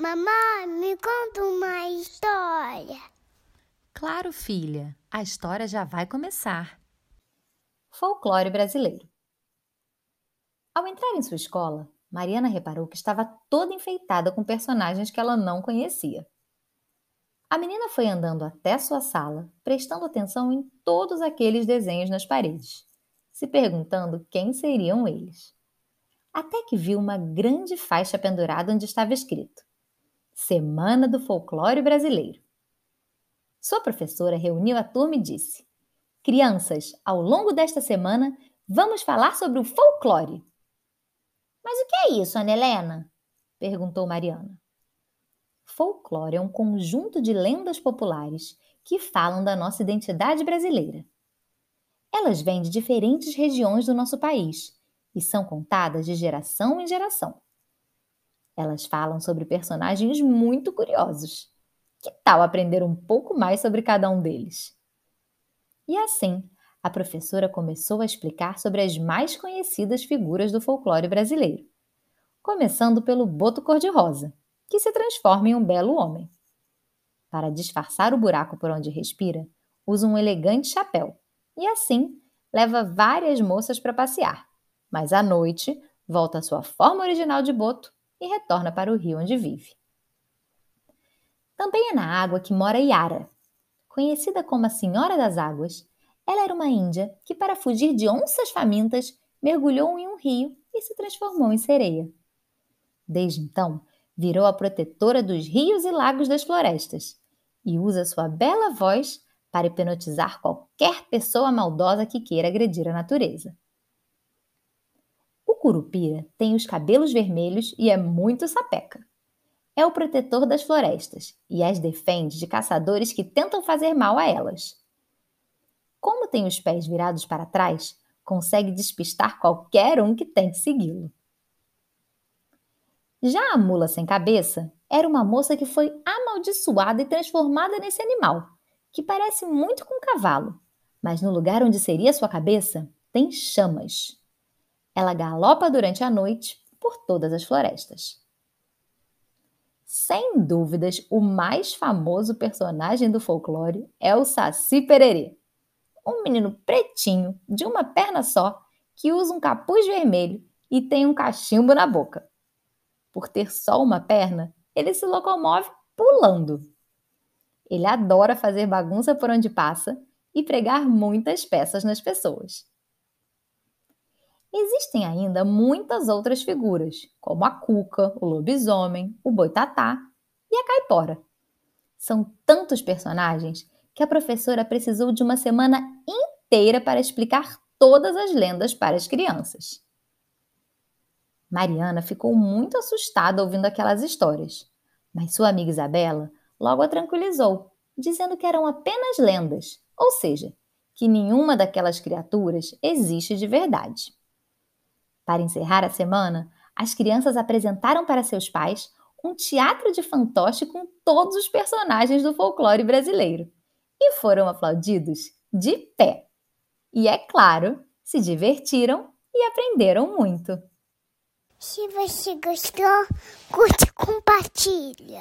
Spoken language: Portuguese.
Mamãe, me conta uma história. Claro, filha, a história já vai começar. Folclore brasileiro. Ao entrar em sua escola, Mariana reparou que estava toda enfeitada com personagens que ela não conhecia. A menina foi andando até sua sala, prestando atenção em todos aqueles desenhos nas paredes, se perguntando quem seriam eles até que viu uma grande faixa pendurada onde estava escrito: Semana do Folclore Brasileiro. Sua professora reuniu a turma e disse: Crianças, ao longo desta semana vamos falar sobre o folclore. Mas o que é isso, Ana Helena? perguntou Mariana. Folclore é um conjunto de lendas populares que falam da nossa identidade brasileira. Elas vêm de diferentes regiões do nosso país e são contadas de geração em geração. Elas falam sobre personagens muito curiosos. Que tal aprender um pouco mais sobre cada um deles? E assim, a professora começou a explicar sobre as mais conhecidas figuras do folclore brasileiro, começando pelo Boto Cor-de-Rosa, que se transforma em um belo homem. Para disfarçar o buraco por onde respira, usa um elegante chapéu e assim leva várias moças para passear mas à noite volta à sua forma original de boto e retorna para o rio onde vive. Também é na água que mora Yara. Conhecida como a Senhora das Águas, ela era uma índia que, para fugir de onças famintas, mergulhou em um rio e se transformou em sereia. Desde então, virou a protetora dos rios e lagos das florestas e usa sua bela voz para hipnotizar qualquer pessoa maldosa que queira agredir a natureza curupira tem os cabelos vermelhos e é muito sapeca. É o protetor das florestas e as defende de caçadores que tentam fazer mal a elas. Como tem os pés virados para trás, consegue despistar qualquer um que tente segui-lo. Já a mula sem cabeça era uma moça que foi amaldiçoada e transformada nesse animal, que parece muito com um cavalo, mas no lugar onde seria sua cabeça tem chamas. Ela galopa durante a noite por todas as florestas. Sem dúvidas, o mais famoso personagem do folclore é o Saci Pererê, um menino pretinho, de uma perna só, que usa um capuz vermelho e tem um cachimbo na boca. Por ter só uma perna, ele se locomove pulando. Ele adora fazer bagunça por onde passa e pregar muitas peças nas pessoas. Existem ainda muitas outras figuras, como a cuca, o lobisomem, o boitatá e a caipora. São tantos personagens que a professora precisou de uma semana inteira para explicar todas as lendas para as crianças. Mariana ficou muito assustada ouvindo aquelas histórias, mas sua amiga Isabela logo a tranquilizou, dizendo que eram apenas lendas, ou seja, que nenhuma daquelas criaturas existe de verdade. Para encerrar a semana, as crianças apresentaram para seus pais um teatro de fantoche com todos os personagens do folclore brasileiro e foram aplaudidos de pé. E é claro, se divertiram e aprenderam muito. Se você gostou, curte e compartilha.